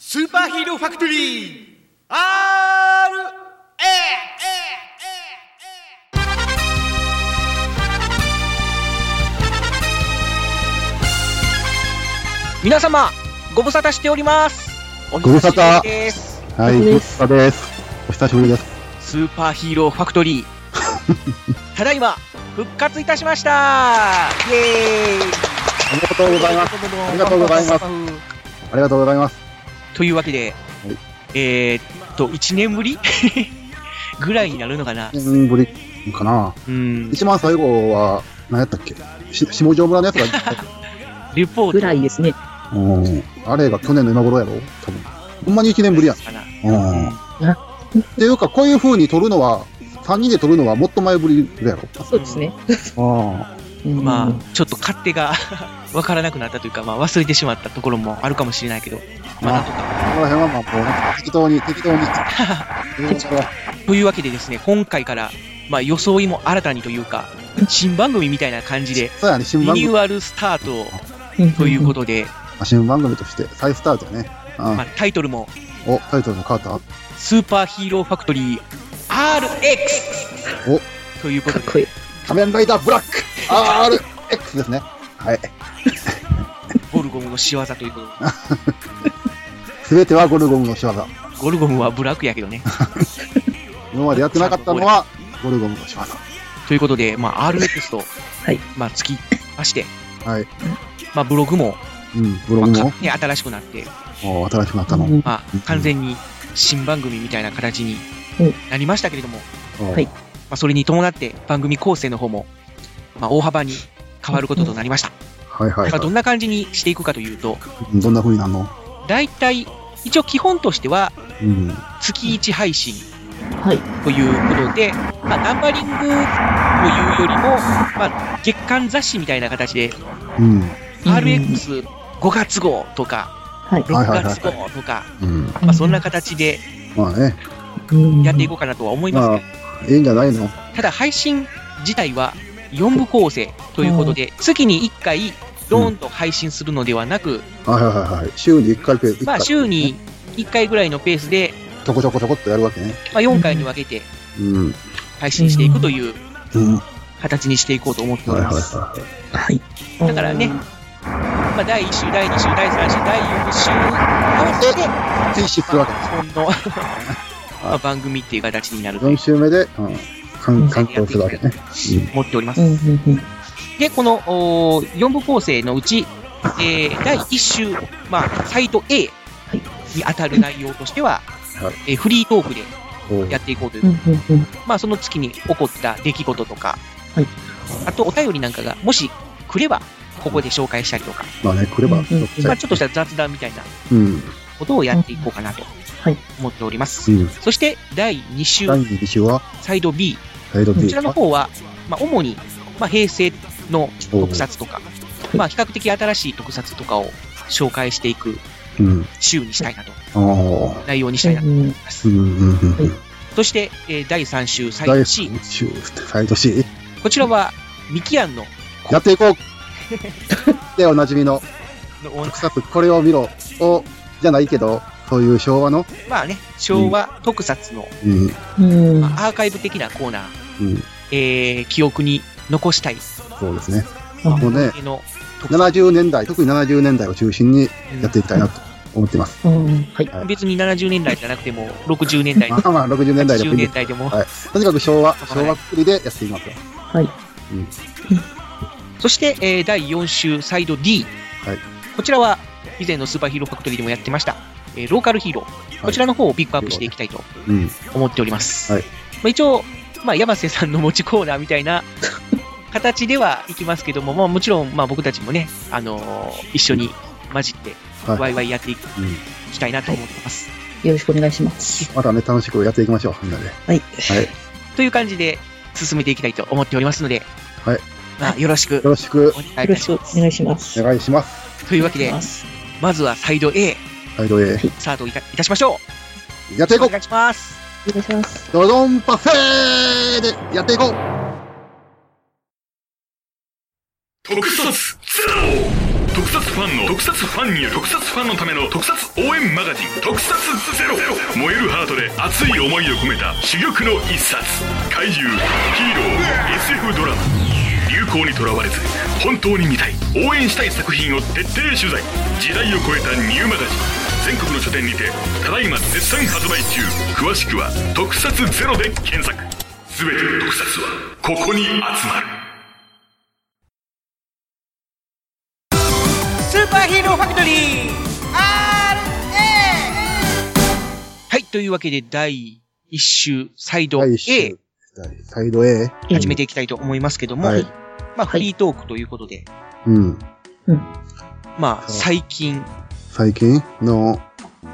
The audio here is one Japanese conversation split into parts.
スーパーヒーローファクトリー R! 皆様、ご無沙汰しております。おご無沙汰久しぶりです。はい、ご無沙汰です。お久しぶりです。スーパーヒーローファクトリー。ただいま、復活いたしましたイエーイありがとうございます。ありがとうございますありがとうございます。というわけで、えーっと、1年ぶり？ぐらいになるのかな？1年ぶりかな。うん、一番最後は、何やったっけ？し下条村のやつが、ぐレポートらいですね。うん。あれが去年の今頃やろ？多分。ほんまに1年ぶりやん。うん。っていうか、こういう風に撮るのは、3人で撮るのはもっと前ぶりやろ？そうですね。あうんまあ、ちょっと勝手が わからなくなったというか、まあ、忘れてしまったところもあるかもしれないけど、まあ、なんとか。あ。この辺はまあ、もうなんか適当に、適当に。というわけでですね、今回から、まあ、装いも新たにというか、新番組みたいな感じで、そうやね、新リ番組。ニューアルスタートということで、新番組として再スタートやね。うんまあ、タイトルも、お、タイトルも変わっスーパーヒーローファクトリー RX! おということで、かっこいい。た。仮面ライダーブラック !RX ですね。はい。ゴルゴムの仕業ということで、すべてはゴルゴムの仕業。ゴルゴムはブラックやけどね。今までやってなかったのは、ゴルゴムの仕業。ということで、まあ、RX と、はいまあ、つきまして、はい。まあ、ブログも、うん、ブロまあグもか、ね、新しくなって、お新しくなったの。うんまあ、完全に新番組みたいな形にうんなりましたけれども、おはいまあ、それに伴って番組構成の方も、まあ、大幅に変わることとなりました。はいはいまあ、どはんな感じにしていくかというと、い。どんな風になるの？大体、一応基本としては、うん。月1配信はい。ということで、まあ、ナンバリングというよりも、まあ、月間雑誌みたいな形で、うん。RX5 月号とか、はい。6はいはいはい月号とか、うん。まあ、そんな形でまあね、やっていこうかなとは思いますけど、いいんじゃないの？ただ配信自体は4部構成ということで、月に1回、ドーンと配信するのではなく、はいはいはいはい。週に1回ペース、まあ、週に1回ぐらいのペースで、ちょこちょこちょこっとやるわけね。まあ、4回に分けてうん。配信していくといううん。はい形にしていこうと思っております。ははい。だからね、まあ、第1週、第2週、第3週、第4週合わせて、い。停止するわけです。本のまあ番組ってい。う形になると4週目で、うん。完完登するわけね。思っております。で、この4部構成のうち、えー第1週、まあ、サイト A に当たる内容としては、はい。えーフリートークでやっていこうという、まあ、その月に起こった出来事とか、はい。あとお便りなんかが、もし来れば、ここで紹介したりとか、まあね、来れば、うんうん。まあ、ちょっとした雑談みたいなうん。ことをやっていこうかなとはい。思っております。うん。そして、第2週、第2週は、サイド B、こ。ちらの方は、まあ、主に、まあ、平成の特撮とか、まあ、比較的新しい特撮とかを紹介していくうん。週にしたいなと、おー内容にしたいなと思います。うんうんうんうん。そして、えー第3週、サイ第ド C。3週、サイド C。こちらは、ミキアンの、やっていこう で、おなじみのの特撮、これを見ろを、じゃないけど、そういう昭和の、まあね、昭和特撮の、うん、うん。まあアーカイブ的なコーナー、うん、えー記憶に残したい。そうですね。あもうね、の特撮。70年代、特に70年代を中心にやっていきたいなと思ってます。うん。はい。はい。別に70年代じゃなくても、60年代、まあまあ、60年代で80もいい年代でも、はい。とにかく昭和、昭和くくりでやっていきますよ。はい。そして、えー第4週、サイド D。はい。こちらは、以前のスーパーヒーローファクトリーでもやってました、えーローカルヒーロー。こちらの方をピックアップしていきたいとうん。思っております。はいまあ、一応、まあ、山瀬さんの持ちコーナーみたいな 形ではいきますけども、まあ、もちろん、まあ、僕たちもね、あのー一緒に混じって、はいワイワイやっていうん。きたいなと思ってます。よろしくお願いします。またね、楽しくやっていきましょう、みんなで。はい。はい。という感じで進めていきたいと思っておりますので、はいまあ、よろしくよろしくお願いいたよろしします。くお願いします。お願いします。というわけで、まずはサイド A、サイド A。スタートいたいたしましょう。やっていこう。お願いします。お願いします。ドドンパフェーでやっていこう。特撮ゼロ特撮ファンの特撮ファンによる特撮ファンのための特撮応援マガジン「特撮ゼロ。燃えるハートで熱い思いを込めた珠玉の一冊。怪獣ヒーロー SF ドラマ。流行にとらわれず本当に見たい。応援したい作品を徹底取材。時代を超えたニューマガジン全国の書店にてただいま絶賛発売中詳しくは「特撮ゼロで検索全ての特撮はここに集まるスーパーヒーローファクトリー RA はい。というわけで、第1週、サイド第 A 一、週。サイド A? 始めていきたいと思いますけども、はいまあ、フリートークということで、うん。まあ、最近最近の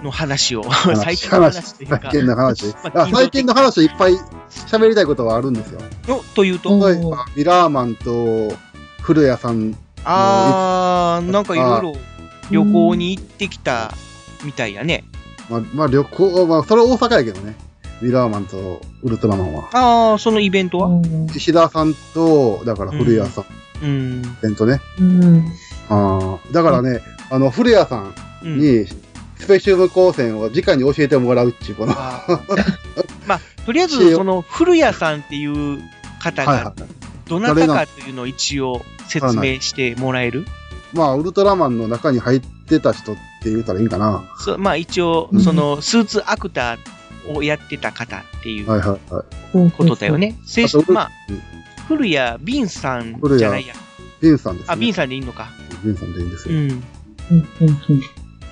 の話を、話最近の話？というか、最近の話。まああ最近の話いっぱい喋りたいことはあるんですよ。のというと、お例えば、ミラーマンと古谷さん、あー、なんかいろいろ旅行に行ってきたみたいやね。まあ、まあ旅行、まあ、それは大阪やけどね。ミラーマンとウルトラマンは。あー、そのイベントは？石田さんと、だから古谷さん、うん。イベントね。うん。ああ、だからね、あの、古谷さん。に、スペシウム光線を直に教えてもらうっていう、この、まあ、とりあえず、その、古谷さんっていう方が、どなたかというのを一応説明してもらえる？い。まあ、ウルトラマンの中に入ってた人って言ったらいいんかな。そうまあ一応う、んその、スーツアクターをやってた方っていう。ことだよね。正式まあうん、古谷ビンさんじゃないや。ビンさんです、ね。あ、ビンさんでいいのか。ビンさんでいいんですよ。うん。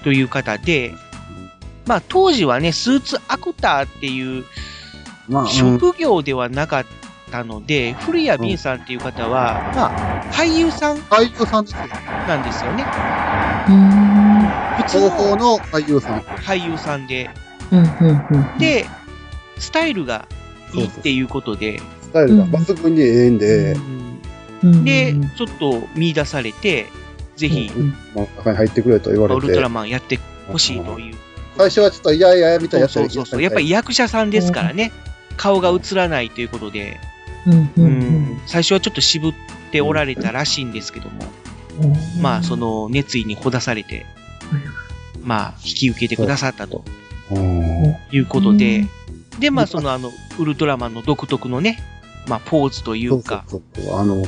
うん。うん。という方で、まあ当時はね、スーツアクターっていうまあ、うん、職業ではなかったので、古谷ビンさんっていう方は、まあ、俳優さん俳優さん。なんですよね。うん。普通のの俳優さん。俳優さんで、うん。うん。で、スタイルがいいっていうことで、スタイルが抜群にええんで、うん。で、ちょっと見出されて、ぜひ、まあ、中に入ってくれと言われて。ウルトラ。マンやってほしいという。最初はちょっと、いやいや、みたいなやつそうそうそう。やっぱり役者さんですからね。顔が映らないということで、うん。最初はちょっと渋っておられたらしいんですけども、まあ、その熱意にほだされて、まあ、引き受けてくださったと。うん。いうことで、で、まあ、そのあの、ウルトラマンの独特のね、まあ、ポーズといそううか、そうそう。あの、い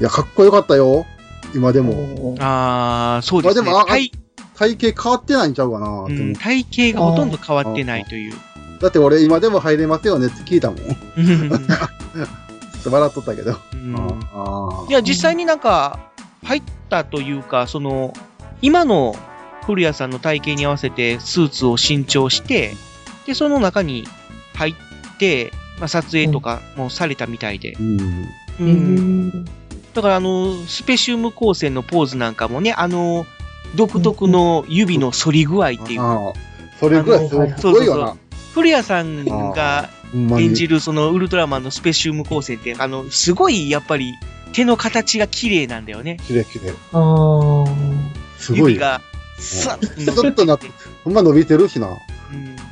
や、かっこよかったよ。今でも。ああ、そうですねまあでもあ。体体型変わってないんちゃうかな、うん体型がほとんど変わってないという。だって俺今でも入れますよねって聞いたもん。ちょうんっと笑っとったけど。うんあいや、実際になんか、入ったというか、その、今の古谷さんの体型に合わせてスーツを新調して、で、その中に入って、まあ、撮影とかもされたみたいで。うん。ううんん。だから、あの、スペシウム光線のポーズなんかもね、あの、独特の指の反り具合っていう。ああ。それぐらいすごいよな。古谷さんが演じるそのウルトラマンのスペシウム光線って、あの、すごいやっぱり手の形が綺麗なんだよね。キレキレ。ああ。すごいよ。指が、スッちょっとなって、ほんま伸びてるしな。うんうん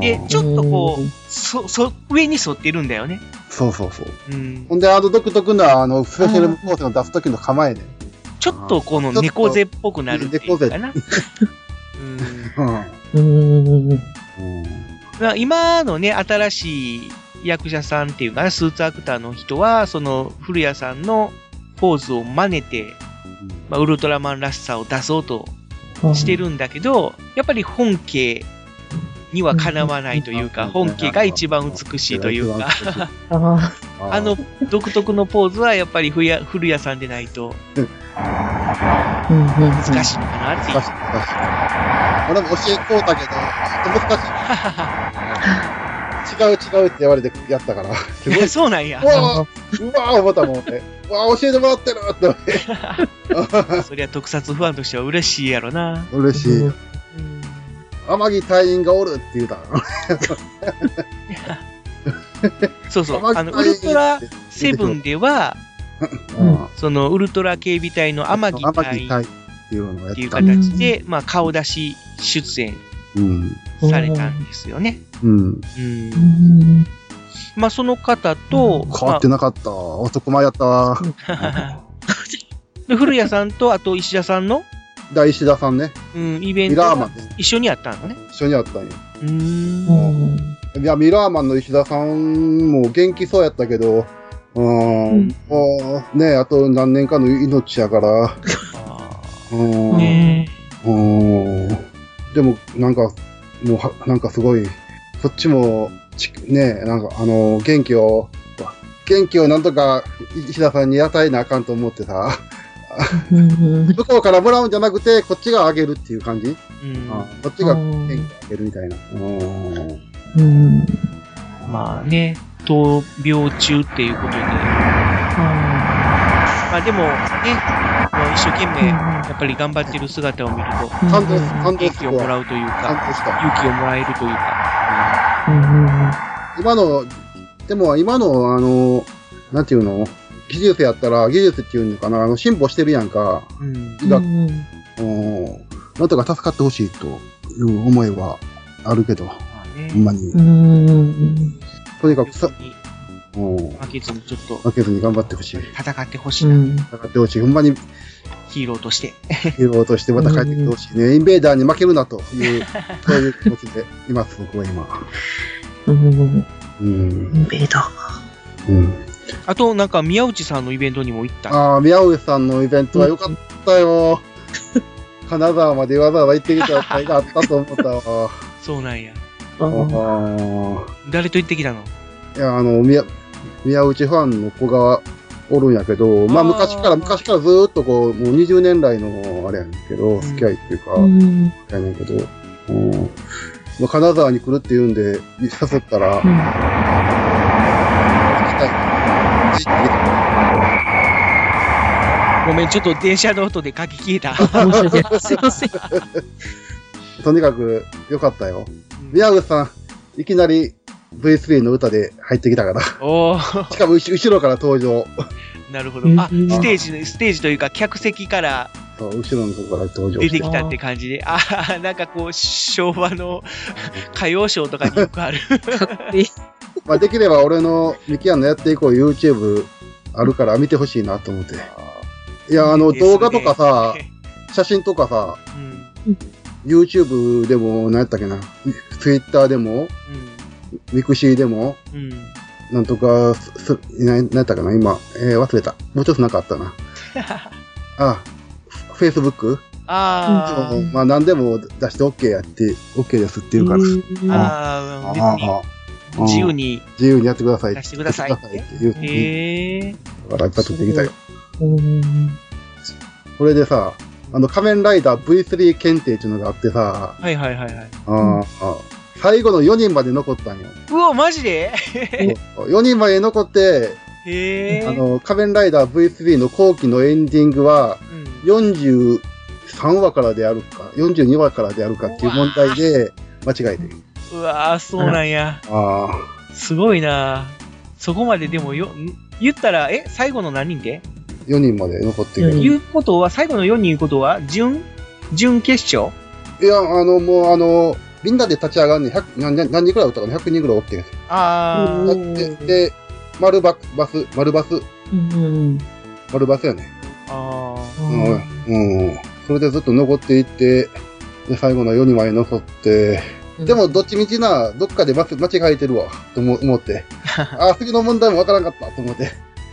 で、ちょっとこう、そ、そ、上に沿ってるんだよね。そうそうそう。うん。ほんで、あの独特な、あの、スペシャルコースを出す時の構えね。ちょっとこの猫背っぽくなるっていうかな。うん。うん。うん。うんまあ今のね、新しい役者さんっていうかな、スーツアクターの人は、その、古谷さんのポーズを真似て、まあ、ウルトラマンらしさを出そうとしてるんだけど、やっぱり本家にはかなわないというか、うん本家が一番美しいというか、ああの独特のポーズはやっぱり古谷古谷さんでないとあ。うん。難しいのかなっていう難しい、。難しい。俺も教えこうたけど、ちょっと難しい。違う違うって言われてやったから。すごい。そうなんやう。わぁうわぁ思ったもんね。うわぁ教えてもらってるって思って。そりゃ特撮ファンとしては嬉しいやろな。嬉しい。うん天城隊員がおるって言うたの。そうそう。天あの、ウルトラセブンでは、うんそのウルトラ警備隊の天城天隊っていうのをやっていうた。形で、まあ顔出し出演うん。されたんですよね。うん。うんうん。まあその方と、変わってなかったわ。男前やった 古谷さんと、あと石田さんのだ石田さんね。うん、イベンミトがラーマンね。一緒にやったのね。一緒にやったんよ。うーん。うん。いや、ミラーマンの石田さんも元気そうやったけど、うーうんん、もうね、あと何年かの命やから、あうん、ねうーん。でも、なんか、もうは、なんかすごい、こっちも、ちね、なんか、あの、元気を、元気をなんとか石田さんに与えなあかんと思ってさ、うん。向こうからもらうんじゃなくて、こっちがあげるっていう感じ、うん。あこっちが元気あげるみたいな。うーん。うん。まあね、闘病中っていうことで。まあでもね、一生懸命、やっぱり頑張ってる姿を見ると、感動、感動元気をも。らうというか。勇気をもらえるというか。うん。今の、でも今の、あの、なん。ていうの技術やったら、技術っていうのかな、あの、進歩してるやんか。うん。医学、うん、なんとか助かってほしいという思いはあるけど、まあねほんまにう。ん。とにかくさ、負けずにちょっと負けずに頑張ってほしい。戦ってほしいうな、ん。戦ってほしい。ほんまにヒーローとして。ヒーローとしてまた帰ってきてほしいね。インベーダーに負けるなという、そういう気持ちでいます、僕は今。うん。うん。ベーダうん。あと、なんか宮内さんのイベントにも行った。ああ、宮内さんのイベントは良かったよ。金沢までわざわざ行ってきた甲斐があったと思ったわ。そうなんや。あ誰と行ってきたの？いや、あの、宮、宮内ファンの子がおるんやけど、まああー昔から、昔からずーっとこう、もう20年来のあれやねんけど、付き合いっていうか、うん。やねんけど、うん。まあ、金沢に来るって言うんで、誘ったら、行きたい。ごめん、ちょっと電車の音で書き消えた。申し訳ない。すいません。とにかく良かったよ。宮内さん、いきなり V3 の歌で入ってきたから。おー、しかも後後ろから登場。なるほど。あ、うんステージの、ステージというか、客席から後ろのとこから登場して。出てきたって感じで、あーなんかこう、昭和の歌謡ショーとかによくある。まあ、できれば俺のミキアンのやっていこう YouTube あるから見てほしいなと思って。いや、あの、動画とかさ、写真とかさ、うん、YouTube でも、何やったっけな、Twitter でも、ミクシーでも、うん、うん。なんとか、す、す何やったかな、今、えー忘れた。もうちょっとなんかあったな。あ、Facebook? あー、まあ、何でも出して OK やって、OK ですって言うから。ああ自由に。自由にやってください。出してくださいって言う。へえ。だからいっぱい撮ってきたよ。うん。これでさ、あの、仮面ライダー V3 検定っていうのがあってさ、はいはいはいはい。あーあ最後の4人まで残ったんよ。うわ、マジで？4人まで残って。あの、仮面ライダー V3 の後期のエンディングは、うん、43話からであるか、42話からであるかっていう問題で、間違えてる。うわー、そうなんや。あすごいなそこまででもよ、ん言ったら、え、最後の何人で？あ、4人まで残ってる。うん言うことは、最後の4人言うことは、準準決勝？いや、あの、もうあの、みんなで立ち上がんねん。100何何何人くらいおったかな ?100 人くらいおってん。あうー、んで、で、丸ババス、丸バス、うん。丸丸バスやね。あうん。うん。それでずっと残っていって、で、最後の4人まで残って、でも、どっちみちな、どっかで間間違えてるわ、と思思って。あ、次の問題もわからんかった、と思って。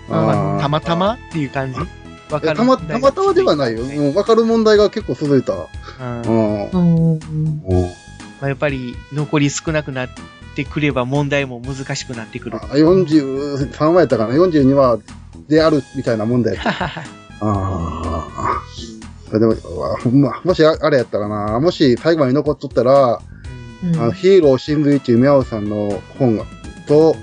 あ、ーたまたま？っていう感じ？わかるえたま、たまたまではないよ。もう分かる問題が結構続いた。うんうまん。うん。うんあ、やっぱり、残り少なくなってくれば問題も難しくなってくる。あ43話やったかな ?42 話であるみたいな問題。ああ。でも、わほんま、もしああれやったらな、もし最後まで残っとったら、うんあのヒーロー真髄っていう宮尾さんの本が、と、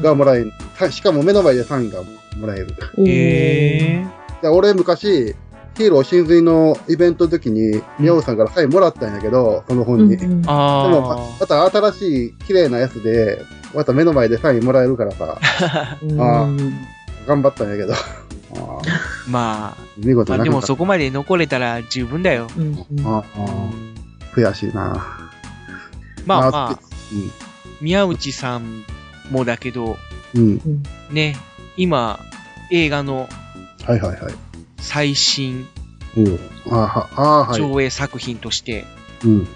がもらえる。たしかも目の前でサインがもらえる。へえ。で俺昔、ヒーロー真髄のイベントの時に、宮尾さんからサインもらったんやけど、その本に。でも、まあまた新しい綺麗なやつで、また目の前でサインもらえるからさ、あ。頑張ったんやけど。まあ、見事まあでも。そこまで残れたら十分だよ。ああ悔しいな。まあまあまあ、うん宮内さんもだけど、うん。ね、今、映画のはいはいはい。最新うん。あは、あはい。上映作品として、うん。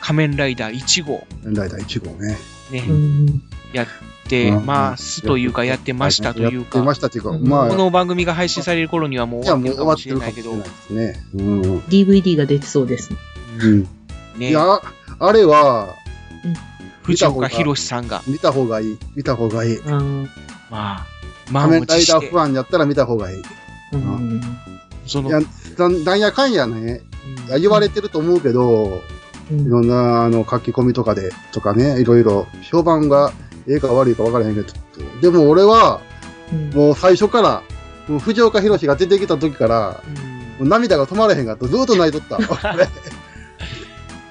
仮面ライダー1号ライダー1号ね。ね、うん。やってうんますというか、やってましたというか、ましたというか、うんまあ、この番組が配信される頃にはもう終わってもうるかも終わっるかしてれないけどね。うん。DVD が出てそうですね。うん。ねい、や、あれは、藤岡弘さんが、見た方がいい。見た方がいい。あーまあ、仮満面ライダーフ、ァンやったら見た方がいい。うん。その、いや、なんなんやかんやね、うん言われてると思うけど、うんいろんな、あの、書き込みとかで、とかね、いろいろ、評判が、ええか悪いか分からへんけど、でも俺は、うんもう最初から、もう藤岡弘が出てきた時から、もう涙が止まれへんかった。ずーっと泣いとった。俺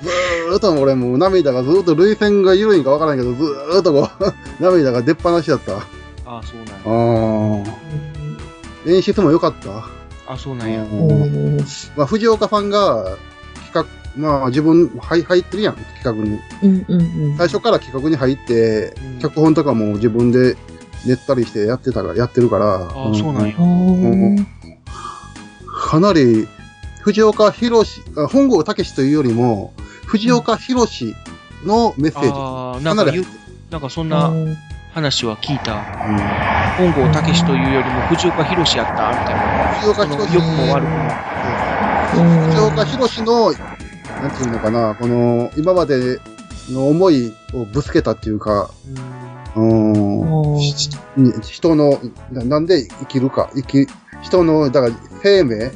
ずーっと俺もう涙がずーっと涙腺が緩いんか分からんけど、ずーっとこう、涙が出っ放しだった。あああ、そうなんや。あ。演出も良かった。あそうなんや。うんまあ、藤岡さんが、企画、まあ自分、はい入ってるやん、企画に。うんうんうん。最初から企画に入ってうん、脚本とかも自分で練ったりしてやってたから、やってるから。ああ、そうなんやあ。ーかなり、藤岡弘、あ本郷武というよりも、藤岡弘のメッセージ。ああ、なんかなんかそんな話は聞いた。本郷武というよりも藤岡弘やったみたいな。藤岡弘良くも悪くも。うん藤岡弘の、なんていうのかな、この、今までの思いをぶつけたっていうか、うん。人のな、なんで生きるか、生き、人の、だから生命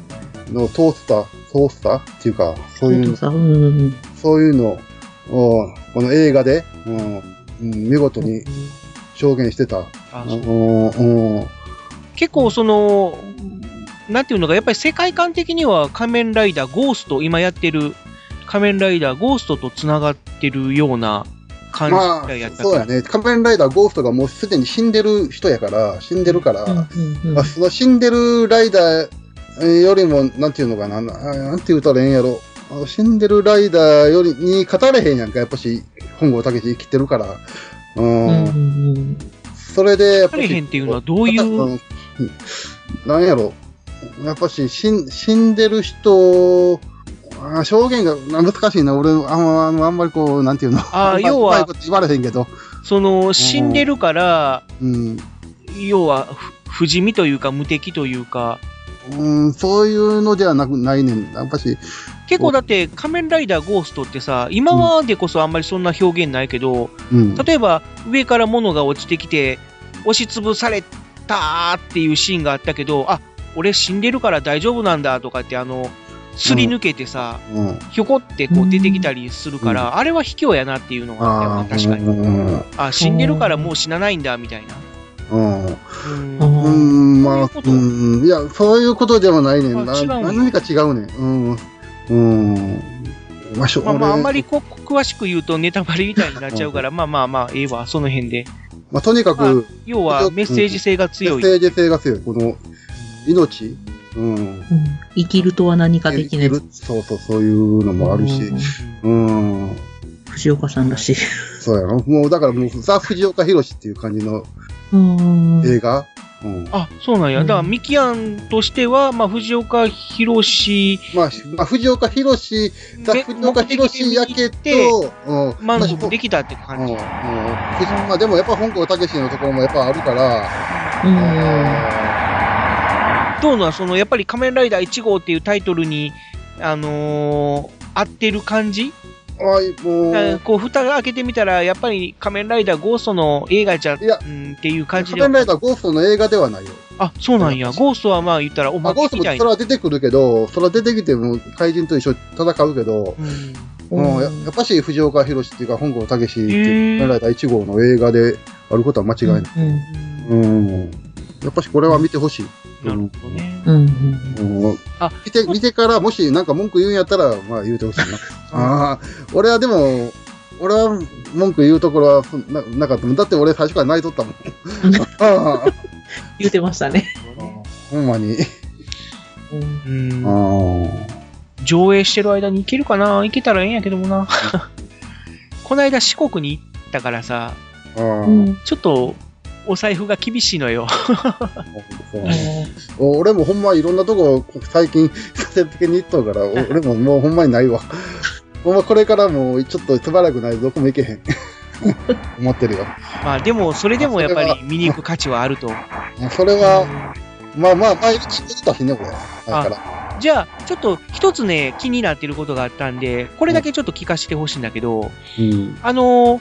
の通った、通ったっていうか、そういう、さ、うん。そういうのを、この映画で、うんうん見事に表現してた。あうそうんうん。結構その、なんていうのか、やっぱり世界観的には仮面ライダーゴースト、今やってる仮面ライダーゴーストと繋がってるような感まじやったあ、そうやね。仮面ライダーゴーストがもうすでに死んでる人やから、死んでるから、うんうんまあ、その死んでるライダーよりも、なんていうのかな、ななんて言うたらええんやろ。あの死んでるライダーよりに語れへんやんか、やっぱし、本郷武生きてるから。うん。うんうんそれで、やっぱし、彼へんっていうのはどういう、うんなんやろ。やっぱし、死ん死んでる人、あ証言がな難しいな。俺、あんまあんまりこう、なんていうの。あ 要は言われへんけど。その死んでるから、うん。要はふ不死身というか無敵というか、うん、そういうのではなく、ないねん。やっぱし、結構だって仮面ライダーゴーストってさ、今までこそあんまりそんな表現ないけど、うん。例えば上から物が落ちてきて押しつぶされたっていうシーンがあったけど、あ、俺死んでるから大丈夫なんだとかってあの、すり抜けてさ、うん。ひょこってこう出てきたりするから、あれは卑怯やなっていうのがあっ確かに。に。あ、死んでるからもう死なないんだ、みたいな。うん。うんまあ、そういうことうん。いや、そういうことではないねん。な何か違うねん。うん。うん。まあ、まあまあ、あんま俺りこ詳しく言うとネタバレみたいになっちゃうから、まあまあまあ、ええわ、その辺で。まあ、とにかまあく、要はメッセージ性がメ強い。ッセージ性が強い。この、命うん。うん生きるとは何か的なやつ。そうそう、そういうのもあるし。うん。藤岡さんらしい。そうやろ。もう、だからもう、ザ・藤岡弘っていう感じのうん映画？うん。あ、そうなんや。だから、ミキアンとしては、まあ、藤岡弘まあ、まあ、藤岡弘、ザ・で藤岡弘やけど、うん。満まあ足できたって感じ。うんうんまあでもやっぱ本郷武のところもやっぱあるから、どうなんその、やっぱり仮面ライダー1号っていうタイトルに、あのー合ってる感じ、あいもう、あこう、蓋開けてみたら、やっぱり仮面ライダーゴーストの映画じゃ、いやうん、っていう感じ仮では面ライダーゴーストの映画ではないよ。あ、そうなんや。ゴーストはまあ言ったらおままあ、ゴーストもそ。は出てくるけど、それは出てきても怪人と一緒に戦うけど、うんうん、ややっぱし藤岡弘っていうか本郷武っていう仮面ライダー1号の映画であることは間違いない。うん。やっぱしこれは見てほしい。なるほどね。うん。うんあ見て、見てから、もしなんか文句言うんやったら、まあ言うてほしいな。ああ、俺はでも、俺は文句言うところはそななかったもん。だって俺最初から泣いとったもん。あ あ言ってましたね。ほんまに。うんあ上映してる間に行けるかな？行けたらええんやけどもな。この間四国に行ったからさ、あ。ああ。ちょっとお財布が厳しいのよ。俺もほんまいろんなとこ最近せつけに行っとうから、お 俺ももうほんまにないわ。ほんまこれからもうちょっとしばらくないとどこも行けへん。思ってるよ。まあでも、それでもやっぱり見に行く価値はあると。それは、まあまあ、毎日行ったしね、これ。だから。じゃあ、ちょっと一つね、気になってることがあったんで、これだけちょっと聞かせてほしいんだけど、うん。あのー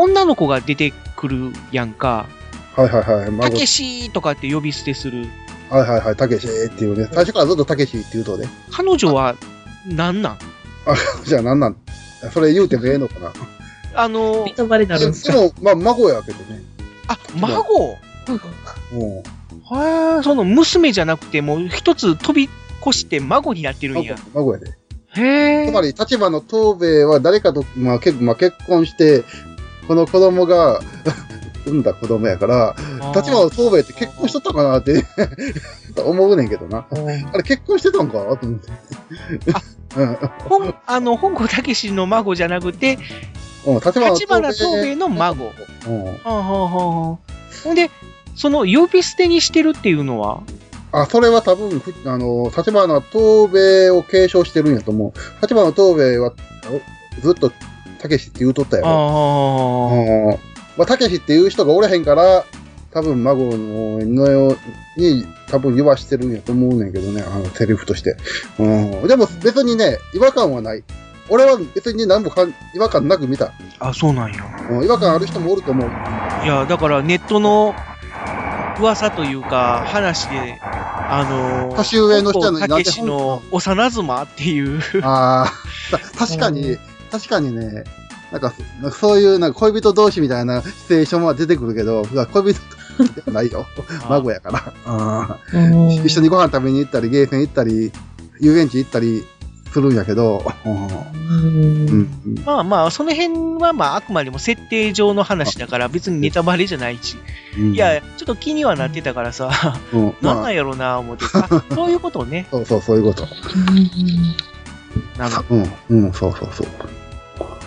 女の子が出てくるやんか、はいはいはい。孫たけしとかって呼び捨てする。はいはいはい、たけしっていうね。最初からずっとたけしって言うとね。彼女は、なん？なんじゃあなんなん？それ言うてもええのかな？あのーネタバレになるんですかでも、まあ、孫やけどね。あ、孫？うん。はあ、その娘じゃなくて、もう一つ飛び越して孫になってるん孫や。孫やで。へえ。つまり、立花東兵衛は誰かと、まあ、結まあ、結婚して、この子供が、産んだ子供やから、立花東兵衛って結婚しとったかなって 思うねんけどな。あれ結婚してたんかと思って。うん本、あの、本郷武史の孫じゃなくて、うん。立花東兵衛の孫。ほんで、その呼び捨てにしてるっていうのは、あ、それは多分、ふあの、立花東兵衛を継承してるんやと思う。立花東兵衛は、おずっと、たけしって言うとったやあろ。まあ、たけしっていう人がおれへんから、多分、孫の、のように、多分言わしてるんやと思うねんけどね、あの、セリフとして。うん。でも、別にね、違和感はない。俺は別に何もかん違和感なく見た。あ、そうなんや。うん、違和感ある人もおると思う。いや、だからネットの噂というか、話で、あのー、年上の人たけしの幼妻っていう、ああ、た確かに、確かにね、なんか、なんかそういう、なんか恋人同士みたいなシチュエーションは出てくるけど、恋人同士じゃないよ。孫やから。うん一緒にご飯食べに行ったり、ゲーセン行ったり、遊園地行ったりするんやけど、うんうんまあまあ、その辺はまあ、あくまでも設定上の話だから、別にネタバレじゃないし、うんいや、ちょっと気にはなってたからさ、うん、な んまあ、なんやろうな、思って。あ、そういうことね。そうそう、そういうこと。なるほど。うん、うん、そうそうそう。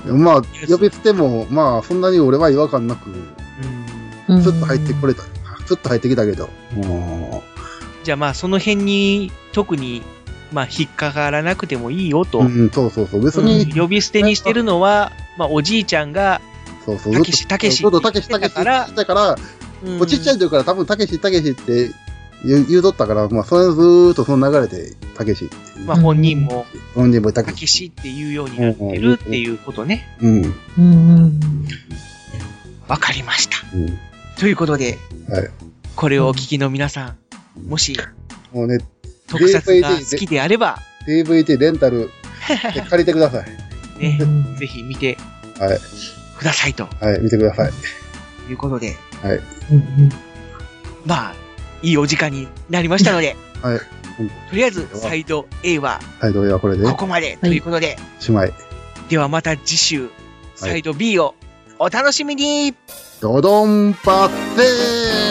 まあ、呼び捨ても、まあ、そんなに俺は違和感なく、うんスッと入ってこれた。スッと入ってきたけど。うんじゃあまあ、その辺に特に、まあ、引っかからなくてもいいよと。うん、そうそうそう。別うんに、呼び捨てにしてるのは、まあ、おじいちゃんが、そうそう。たけし、たけしずっとたけし、たけしだからだから、うんもうちっちゃい時から多分たけし、たけしって言う言うとったから、まあ、それずーっとその流れで、たけし。まあ、本人も、本人もたけし。たけしっていうようになってるっていうことね。うん。うんわかりました。うん。ということで、はい。これをお聞きの皆さん、もし、もうね、特撮が好きであれば、DVD レンタルで 借りてください。ねうん、ぜひ見てはい。くださいとはい、見てください。いうことで、まあ、いいお時間になりましたので、はい。とりあえず、サイド A ははい、どうやこれで、ここまでということで、しまい。ではまた次週、サイド B をお楽しみに。ドドンパッセー